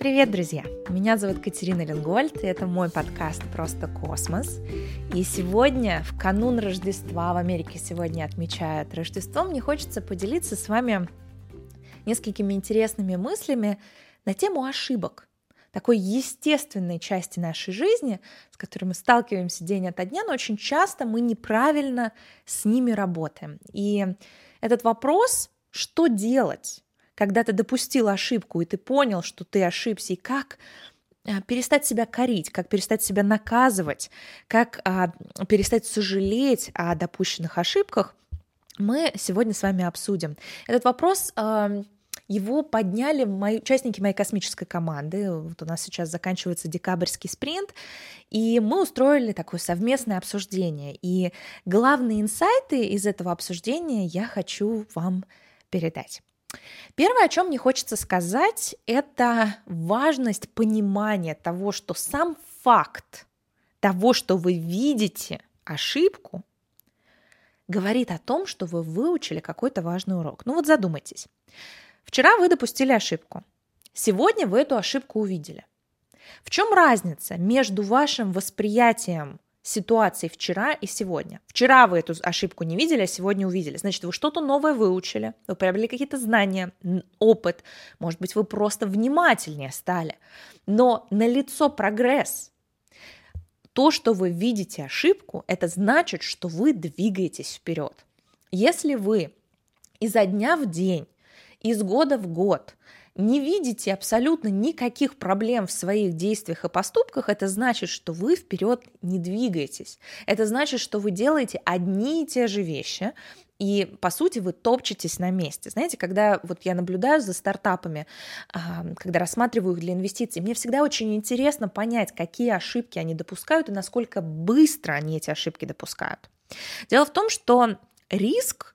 Привет, друзья! Меня зовут Катерина Ленгольд, и это мой подкаст «Просто космос». И сегодня, в канун Рождества, в Америке сегодня отмечают Рождество, мне хочется поделиться с вами несколькими интересными мыслями на тему ошибок, такой естественной части нашей жизни, с которой мы сталкиваемся день ото дня, но очень часто мы неправильно с ними работаем. И этот вопрос, что делать, когда ты допустил ошибку, и ты понял, что ты ошибся, и как а, перестать себя корить, как перестать себя наказывать, как а, перестать сожалеть о допущенных ошибках, мы сегодня с вами обсудим. Этот вопрос а, его подняли мои, участники моей космической команды. Вот у нас сейчас заканчивается декабрьский спринт, и мы устроили такое совместное обсуждение. И главные инсайты из этого обсуждения я хочу вам передать. Первое, о чем мне хочется сказать, это важность понимания того, что сам факт того, что вы видите ошибку, говорит о том, что вы выучили какой-то важный урок. Ну вот задумайтесь. Вчера вы допустили ошибку. Сегодня вы эту ошибку увидели. В чем разница между вашим восприятием ситуации вчера и сегодня. Вчера вы эту ошибку не видели, а сегодня увидели. Значит, вы что-то новое выучили, вы приобрели какие-то знания, опыт. Может быть, вы просто внимательнее стали. Но на лицо прогресс. То, что вы видите ошибку, это значит, что вы двигаетесь вперед. Если вы изо дня в день, из года в год не видите абсолютно никаких проблем в своих действиях и поступках, это значит, что вы вперед не двигаетесь. Это значит, что вы делаете одни и те же вещи, и, по сути, вы топчетесь на месте. Знаете, когда вот я наблюдаю за стартапами, когда рассматриваю их для инвестиций, мне всегда очень интересно понять, какие ошибки они допускают и насколько быстро они эти ошибки допускают. Дело в том, что риск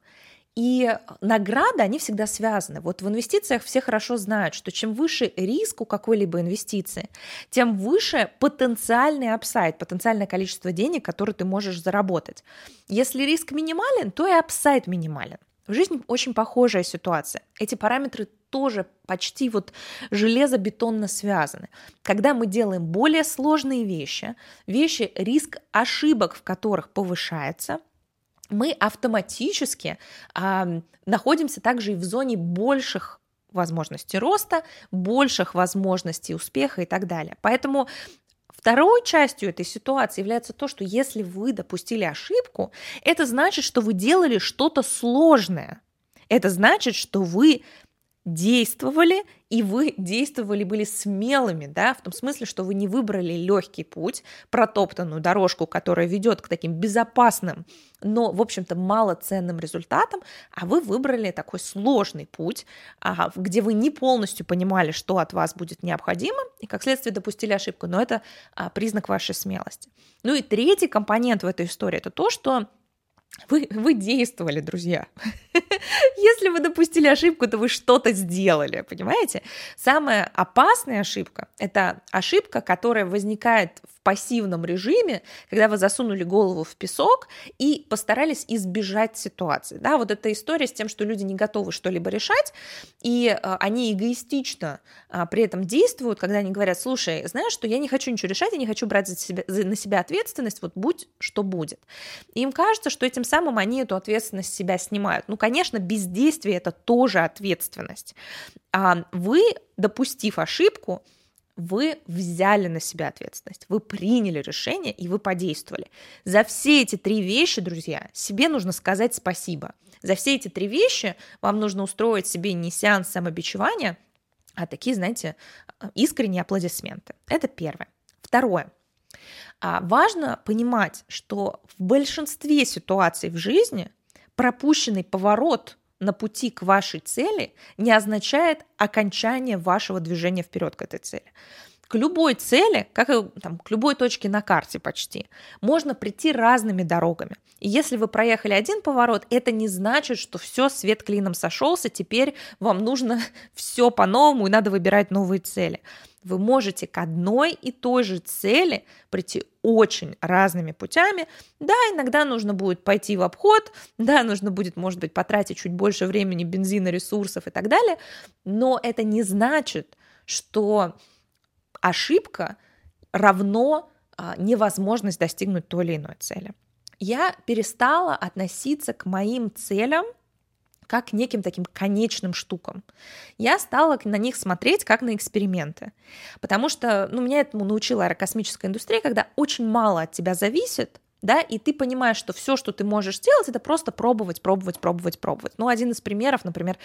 и награды, они всегда связаны. Вот в инвестициях все хорошо знают, что чем выше риск у какой-либо инвестиции, тем выше потенциальный апсайд, потенциальное количество денег, которые ты можешь заработать. Если риск минимален, то и апсайд минимален. В жизни очень похожая ситуация. Эти параметры тоже почти вот железобетонно связаны. Когда мы делаем более сложные вещи, вещи, риск ошибок в которых повышается – мы автоматически э, находимся также и в зоне больших возможностей роста, больших возможностей успеха и так далее. Поэтому Второй частью этой ситуации является то, что если вы допустили ошибку, это значит, что вы делали что-то сложное. Это значит, что вы действовали, и вы действовали, были смелыми, да, в том смысле, что вы не выбрали легкий путь, протоптанную дорожку, которая ведет к таким безопасным, но, в общем-то, малоценным результатам, а вы выбрали такой сложный путь, а, где вы не полностью понимали, что от вас будет необходимо, и, как следствие, допустили ошибку, но это а, признак вашей смелости. Ну и третий компонент в этой истории – это то, что вы, вы действовали, друзья. Если вы допустили ошибку, то вы что-то сделали, понимаете? Самая опасная ошибка – это ошибка, которая возникает пассивном режиме, когда вы засунули голову в песок и постарались избежать ситуации. Да, вот эта история с тем, что люди не готовы что-либо решать, и э, они эгоистично э, при этом действуют, когда они говорят, слушай, знаешь, что я не хочу ничего решать, я не хочу брать за себя, на себя ответственность, вот будь что будет. И им кажется, что этим самым они эту ответственность с себя снимают. Ну, конечно, бездействие – это тоже ответственность. А вы, допустив ошибку, вы взяли на себя ответственность, вы приняли решение и вы подействовали. За все эти три вещи, друзья, себе нужно сказать спасибо. За все эти три вещи вам нужно устроить себе не сеанс самобичевания, а такие, знаете, искренние аплодисменты. Это первое. Второе. А, важно понимать, что в большинстве ситуаций в жизни пропущенный поворот на пути к вашей цели не означает окончание вашего движения вперед к этой цели. К любой цели, как и там, к любой точке на карте почти, можно прийти разными дорогами. И если вы проехали один поворот, это не значит, что все, свет клином сошелся, теперь вам нужно все по-новому и надо выбирать новые цели вы можете к одной и той же цели прийти очень разными путями. Да, иногда нужно будет пойти в обход, да, нужно будет, может быть, потратить чуть больше времени, бензина, ресурсов и так далее, но это не значит, что ошибка равно а, невозможность достигнуть той или иной цели. Я перестала относиться к моим целям как неким таким конечным штукам. Я стала на них смотреть как на эксперименты. Потому что ну, меня этому научила аэрокосмическая индустрия, когда очень мало от тебя зависит, да, и ты понимаешь, что все, что ты можешь сделать, это просто пробовать, пробовать, пробовать, пробовать. Ну, один из примеров, например,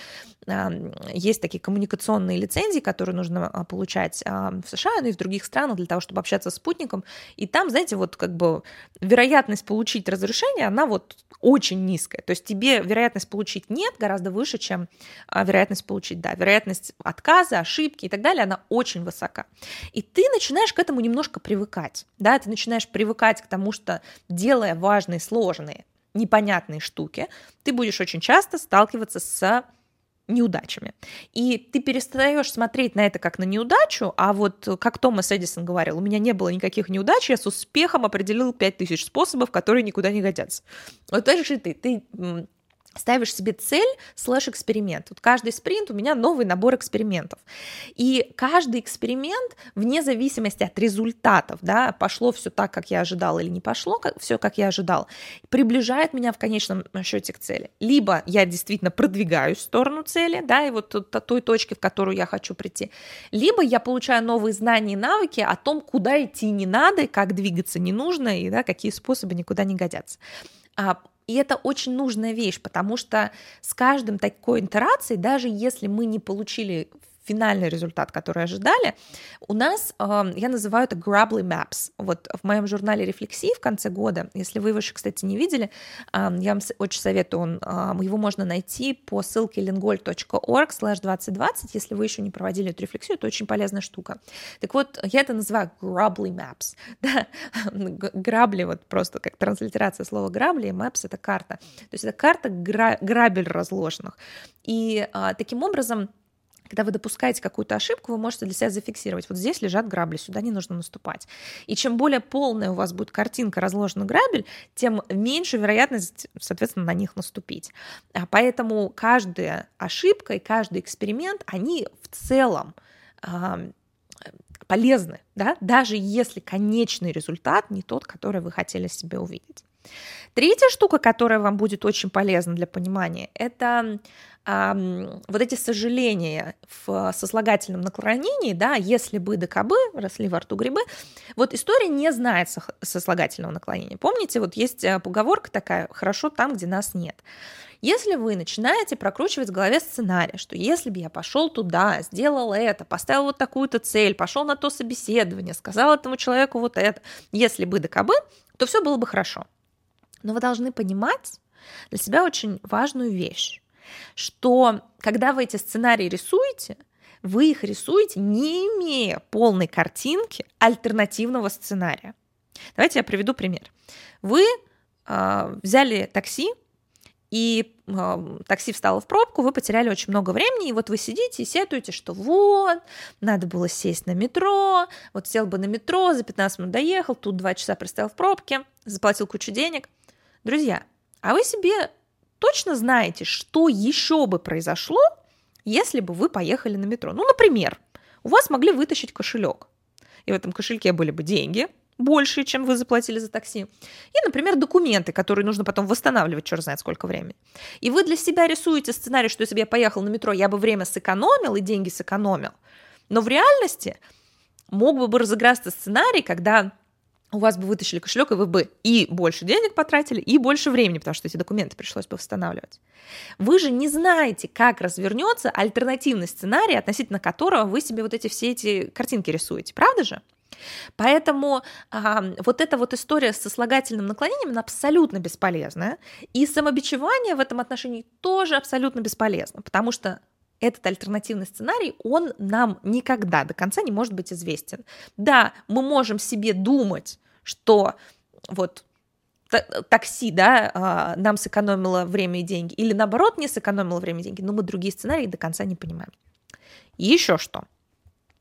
есть такие коммуникационные лицензии, которые нужно а, получать в США, ну и в других странах для того, чтобы общаться с спутником, и там, знаете, вот как бы вероятность получить разрешение, она вот очень низкая. То есть тебе вероятность получить нет гораздо выше, чем а, вероятность получить да. Вероятность отказа, ошибки и так далее, она очень высока. И ты начинаешь к этому немножко привыкать. Да? Ты начинаешь привыкать к тому, что делая важные, сложные, непонятные штуки, ты будешь очень часто сталкиваться с неудачами. И ты перестаешь смотреть на это как на неудачу, а вот как Томас Эдисон говорил, у меня не было никаких неудач, я с успехом определил 5000 способов, которые никуда не годятся. Вот так же ты, ты ставишь себе цель слэш-эксперимент. Вот каждый спринт у меня новый набор экспериментов. И каждый эксперимент, вне зависимости от результатов, да, пошло все так, как я ожидал или не пошло как, все, как я ожидал, приближает меня в конечном счете к цели. Либо я действительно продвигаюсь в сторону цели, да, и вот той точки, в которую я хочу прийти, либо я получаю новые знания и навыки о том, куда идти не надо, как двигаться не нужно, и да, какие способы никуда не годятся. И это очень нужная вещь, потому что с каждым такой интерацией, даже если мы не получили финальный результат, который ожидали, у нас, я называю это Grably Maps. Вот в моем журнале «Рефлексии» в конце года, если вы его еще, кстати, не видели, я вам очень советую, он, его можно найти по ссылке lingold.org slash 2020, если вы еще не проводили эту рефлексию, это очень полезная штука. Так вот, я это называю Grably Maps. Да? Грабли, вот просто как транслитерация слова грабли, maps — это карта. То есть это карта гра- грабель разложенных. И а, таким образом когда вы допускаете какую-то ошибку, вы можете для себя зафиксировать. Вот здесь лежат грабли, сюда не нужно наступать. И чем более полная у вас будет картинка разложена грабель, тем меньше вероятность, соответственно, на них наступить. А поэтому каждая ошибка и каждый эксперимент, они в целом полезны, да? даже если конечный результат не тот, который вы хотели себе увидеть. Третья штука, которая вам будет очень полезна для понимания, это вот эти сожаления в сослагательном наклонении, да, если бы да кабы, росли во рту грибы, вот история не знает сослагательного наклонения. Помните, вот есть э, поговорка такая «хорошо там, где нас нет». Если вы начинаете прокручивать в голове сценарий, что если бы я пошел туда, сделал это, поставил вот такую-то цель, пошел на то собеседование, сказал этому человеку вот это, если бы да кабы, то все было бы хорошо. Но вы должны понимать для себя очень важную вещь что когда вы эти сценарии рисуете, вы их рисуете, не имея полной картинки альтернативного сценария. Давайте я приведу пример. Вы э, взяли такси, и э, такси встало в пробку, вы потеряли очень много времени, и вот вы сидите и сетуете, что вот, надо было сесть на метро, вот сел бы на метро, за 15 минут доехал, тут 2 часа простоял в пробке, заплатил кучу денег. Друзья, а вы себе точно знаете, что еще бы произошло, если бы вы поехали на метро. Ну, например, у вас могли вытащить кошелек, и в этом кошельке были бы деньги, больше, чем вы заплатили за такси. И, например, документы, которые нужно потом восстанавливать, черт знает сколько времени. И вы для себя рисуете сценарий, что если бы я поехал на метро, я бы время сэкономил и деньги сэкономил. Но в реальности мог бы разыграться сценарий, когда у вас бы вытащили кошелек, и вы бы и больше денег потратили, и больше времени, потому что эти документы пришлось бы восстанавливать. Вы же не знаете, как развернется альтернативный сценарий, относительно которого вы себе вот эти все эти картинки рисуете, правда же? Поэтому а, вот эта вот история с сослагательным наклонением, она абсолютно бесполезная. И самобичевание в этом отношении тоже абсолютно бесполезно, потому что этот альтернативный сценарий, он нам никогда до конца не может быть известен. Да, мы можем себе думать, что вот такси, да, а, нам сэкономило время и деньги, или наоборот не сэкономило время и деньги, но мы другие сценарии до конца не понимаем. И еще что?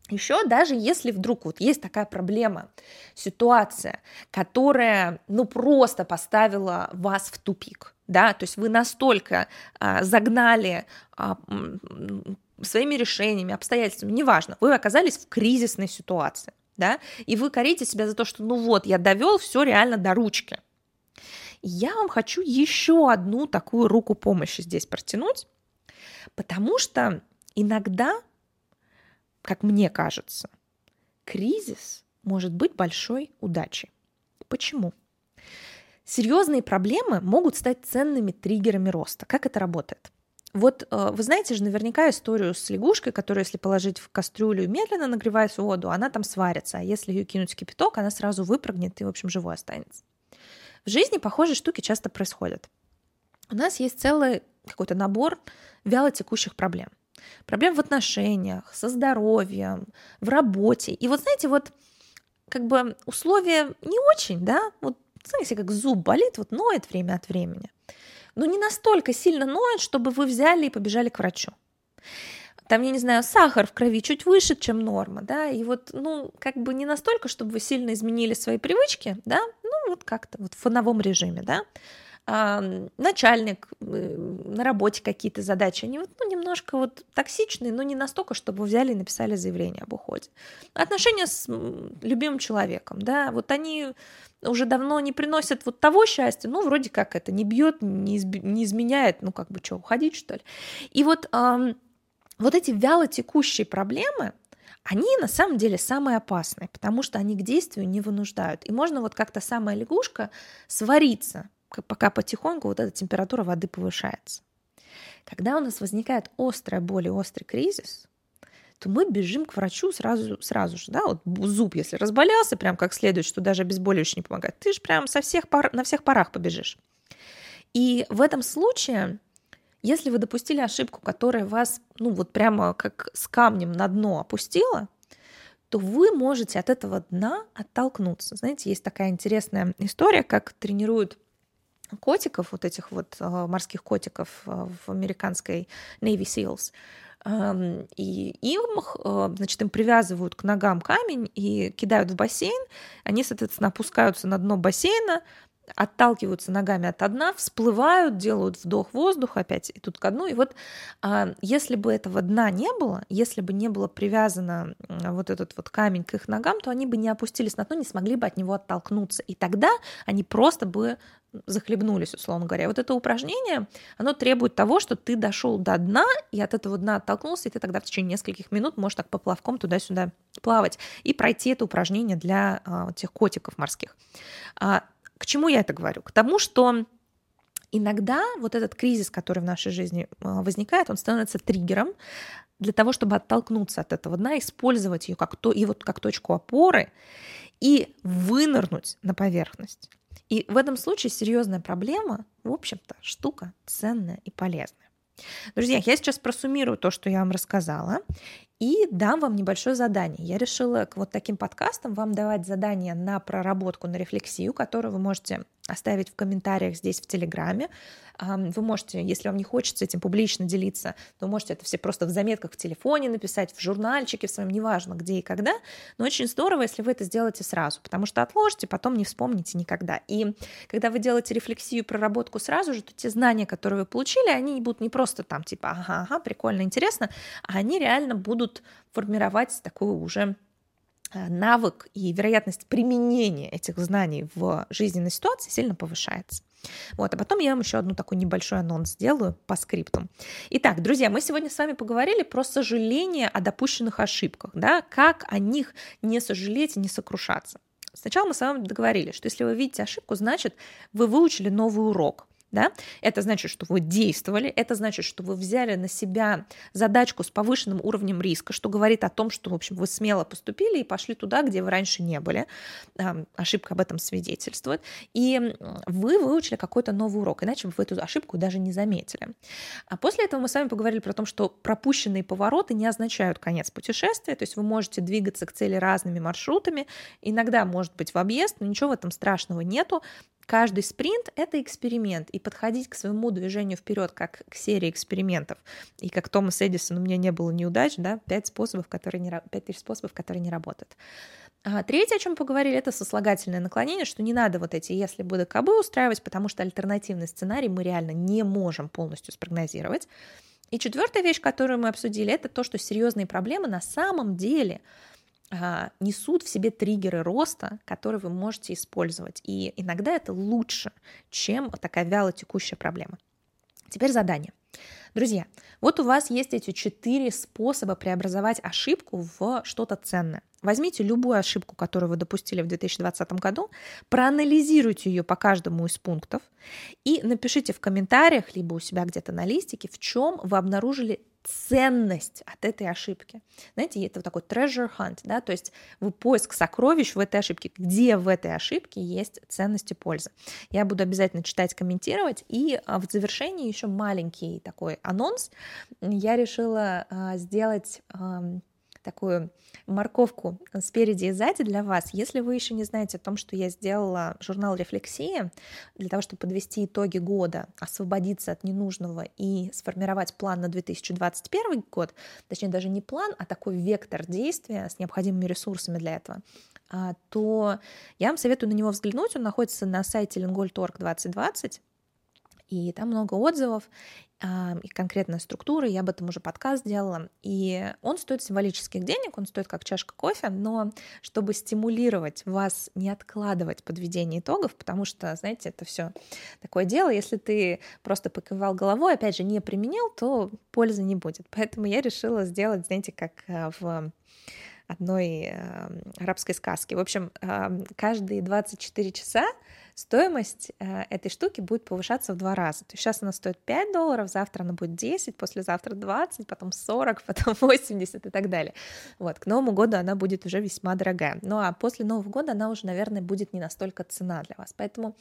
Еще даже если вдруг вот есть такая проблема, ситуация, которая ну просто поставила вас в тупик, да, то есть вы настолько а, загнали а, своими решениями, обстоятельствами, неважно, вы оказались в кризисной ситуации, да, и вы корите себя за то, что ну вот, я довел все реально до ручки. Я вам хочу еще одну такую руку помощи здесь протянуть, потому что иногда, как мне кажется, кризис может быть большой удачей. Почему? Серьезные проблемы могут стать ценными триггерами роста. Как это работает? Вот э, вы знаете же наверняка историю с лягушкой, которую, если положить в кастрюлю и медленно нагревать воду, она там сварится, а если ее кинуть в кипяток, она сразу выпрыгнет и, в общем, живой останется. В жизни похожие штуки часто происходят. У нас есть целый какой-то набор вяло текущих проблем. Проблем в отношениях, со здоровьем, в работе. И вот знаете, вот как бы условия не очень, да, вот знаете, как зуб болит, вот ноет время от времени. Но не настолько сильно ноет, чтобы вы взяли и побежали к врачу. Там, я не знаю, сахар в крови чуть выше, чем норма, да, и вот, ну, как бы не настолько, чтобы вы сильно изменили свои привычки, да, ну, вот как-то вот в фоновом режиме, да, начальник, э, на работе какие-то задачи, они вот, ну, немножко вот токсичные, но не настолько, чтобы взяли и написали заявление об уходе. Отношения с любимым человеком, да, вот они уже давно не приносят вот того счастья, ну, вроде как это не бьет, не, изби- не изменяет, ну, как бы что, уходить, что ли. И вот, эм, вот эти вяло текущие проблемы, они на самом деле самые опасные, потому что они к действию не вынуждают. И можно вот как-то самая лягушка свариться, пока потихоньку вот эта температура воды повышается. Когда у нас возникает острая боль и острый кризис, то мы бежим к врачу сразу, сразу же, да, вот зуб, если разболелся, прям как следует, что даже обезболивающее не помогает, ты же прям со всех пар, на всех парах побежишь. И в этом случае, если вы допустили ошибку, которая вас, ну вот прямо как с камнем на дно опустила, то вы можете от этого дна оттолкнуться. Знаете, есть такая интересная история, как тренируют котиков, вот этих вот э, морских котиков э, в американской Navy SEALs. И им, э, значит, им привязывают к ногам камень и кидают в бассейн. Они, соответственно, опускаются на дно бассейна, отталкиваются ногами от дна, всплывают, делают вдох воздуха опять и тут ко дну. И вот а, если бы этого дна не было, если бы не было привязано вот этот вот камень к их ногам, то они бы не опустились на дно, не смогли бы от него оттолкнуться. И тогда они просто бы захлебнулись, условно говоря. Вот это упражнение, оно требует того, что ты дошел до дна и от этого дна оттолкнулся, и ты тогда в течение нескольких минут можешь так по плавком туда-сюда плавать и пройти это упражнение для а, тех котиков морских. А, к чему я это говорю? К тому, что иногда вот этот кризис, который в нашей жизни а, возникает, он становится триггером для того, чтобы оттолкнуться от этого дна, использовать ее как, то, и вот как точку опоры и вынырнуть на поверхность. И в этом случае серьезная проблема, в общем-то, штука ценная и полезная. Друзья, я сейчас просуммирую то, что я вам рассказала, и дам вам небольшое задание. Я решила к вот таким подкастам вам давать задание на проработку, на рефлексию, которую вы можете оставить в комментариях здесь в Телеграме. Вы можете, если вам не хочется этим публично делиться, то можете это все просто в заметках в телефоне написать, в журнальчике в своем, неважно где и когда. Но очень здорово, если вы это сделаете сразу, потому что отложите, потом не вспомните никогда. И когда вы делаете рефлексию, проработку сразу же, то те знания, которые вы получили, они будут не просто там типа ага, ага, прикольно, интересно, а они реально будут формировать такую уже навык и вероятность применения этих знаний в жизненной ситуации сильно повышается. Вот, а потом я вам еще одну такой небольшой анонс сделаю по скрипту. Итак, друзья, мы сегодня с вами поговорили про сожаление о допущенных ошибках, да, как о них не сожалеть и не сокрушаться. Сначала мы с вами договорились, что если вы видите ошибку, значит, вы выучили новый урок да, это значит, что вы действовали, это значит, что вы взяли на себя задачку с повышенным уровнем риска, что говорит о том, что, в общем, вы смело поступили и пошли туда, где вы раньше не были. Ошибка об этом свидетельствует. И вы выучили какой-то новый урок, иначе вы эту ошибку даже не заметили. А после этого мы с вами поговорили про то, что пропущенные повороты не означают конец путешествия, то есть вы можете двигаться к цели разными маршрутами, иногда может быть в объезд, но ничего в этом страшного нету, Каждый спринт — это эксперимент, и подходить к своему движению вперед как к серии экспериментов. И как Томас Эдисон, у меня не было неудач, да, пять способов, которые не, пять тысяч способов, которые не работают. А третье, о чем поговорили, это сослагательное наклонение, что не надо вот эти «если бы да кабы» устраивать, потому что альтернативный сценарий мы реально не можем полностью спрогнозировать. И четвертая вещь, которую мы обсудили, это то, что серьезные проблемы на самом деле несут в себе триггеры роста, которые вы можете использовать. И иногда это лучше, чем такая вяло текущая проблема. Теперь задание. Друзья, вот у вас есть эти четыре способа преобразовать ошибку в что-то ценное. Возьмите любую ошибку, которую вы допустили в 2020 году, проанализируйте ее по каждому из пунктов и напишите в комментариях, либо у себя где-то на листике, в чем вы обнаружили ценность от этой ошибки. Знаете, это такой treasure hunt, да, то есть поиск сокровищ в этой ошибке, где в этой ошибке есть ценность и польза. Я буду обязательно читать, комментировать, и а, в завершении еще маленький такой анонс. Я решила а, сделать такую морковку спереди и сзади для вас. Если вы еще не знаете о том, что я сделала журнал «Рефлексия» для того, чтобы подвести итоги года, освободиться от ненужного и сформировать план на 2021 год, точнее даже не план, а такой вектор действия с необходимыми ресурсами для этого, а, то я вам советую на него взглянуть. Он находится на сайте Lingol.org 2020 и там много отзывов, и конкретная структура, я об этом уже подкаст делала, и он стоит символических денег, он стоит как чашка кофе, но чтобы стимулировать вас не откладывать подведение итогов, потому что, знаете, это все такое дело, если ты просто покивал головой, опять же, не применил, то пользы не будет. Поэтому я решила сделать, знаете, как э, в одной э, арабской сказке. В общем, э, каждые 24 часа стоимость э, этой штуки будет повышаться в два раза. То есть сейчас она стоит 5 долларов, завтра она будет 10, послезавтра 20, потом 40, потом 80 и так далее. Вот, к Новому году она будет уже весьма дорогая. Ну а после Нового года она уже, наверное, будет не настолько цена для вас. Поэтому,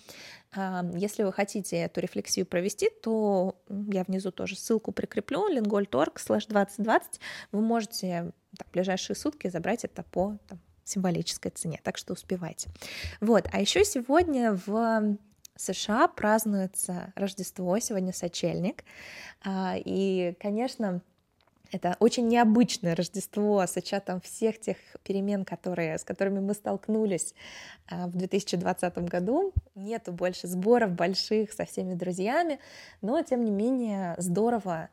если вы хотите эту рефлексию провести, то я внизу тоже ссылку прикреплю, lingol.org slash 2020. Вы можете так, в ближайшие сутки забрать это по там, символической цене, так что успевайте. Вот, а еще сегодня в США празднуется Рождество, сегодня сочельник, а, и, конечно, это очень необычное Рождество с учетом всех тех перемен, которые, с которыми мы столкнулись а, в 2020 году. Нету больше сборов больших со всеми друзьями, но тем не менее здорово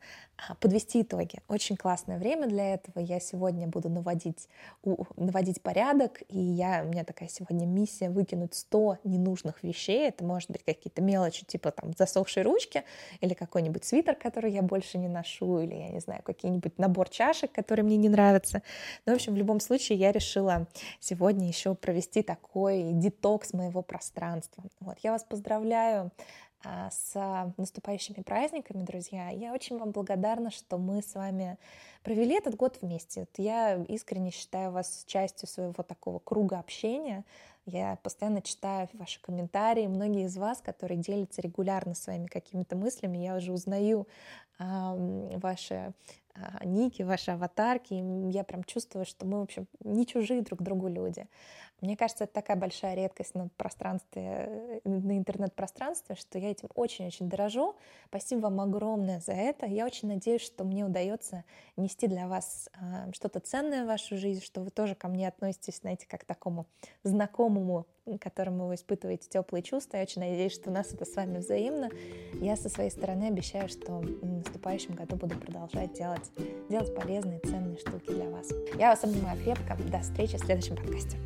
подвести итоги. Очень классное время для этого. Я сегодня буду наводить, у, наводить порядок, и я, у меня такая сегодня миссия выкинуть 100 ненужных вещей. Это может быть какие-то мелочи, типа там засохшей ручки, или какой-нибудь свитер, который я больше не ношу, или, я не знаю, какие-нибудь набор чашек, которые мне не нравятся. Но, в общем, в любом случае я решила сегодня еще провести такой детокс моего пространства. Вот, я вас поздравляю а, с наступающими праздниками, друзья. Я очень вам благодарна, что мы с вами провели этот год вместе. Я искренне считаю вас частью своего такого круга общения. Я постоянно читаю ваши комментарии. Многие из вас, которые делятся регулярно своими какими-то мыслями, я уже узнаю э, ваши ники, ваши аватарки. И я прям чувствую, что мы, в общем, не чужие друг другу люди. Мне кажется, это такая большая редкость на пространстве, э, на интернет-пространстве, что я этим очень-очень дорожу. Спасибо вам огромное за это. Я очень надеюсь, что мне удается нести для вас э, что-то ценное в вашу жизнь, что вы тоже ко мне относитесь, знаете, как к такому знакомому, которому вы испытываете теплые чувства. Я очень надеюсь, что у нас это с вами взаимно. Я со своей стороны обещаю, что в наступающем году буду продолжать делать, делать полезные, ценные штуки для вас. Я вас обнимаю крепко. До встречи в следующем подкасте.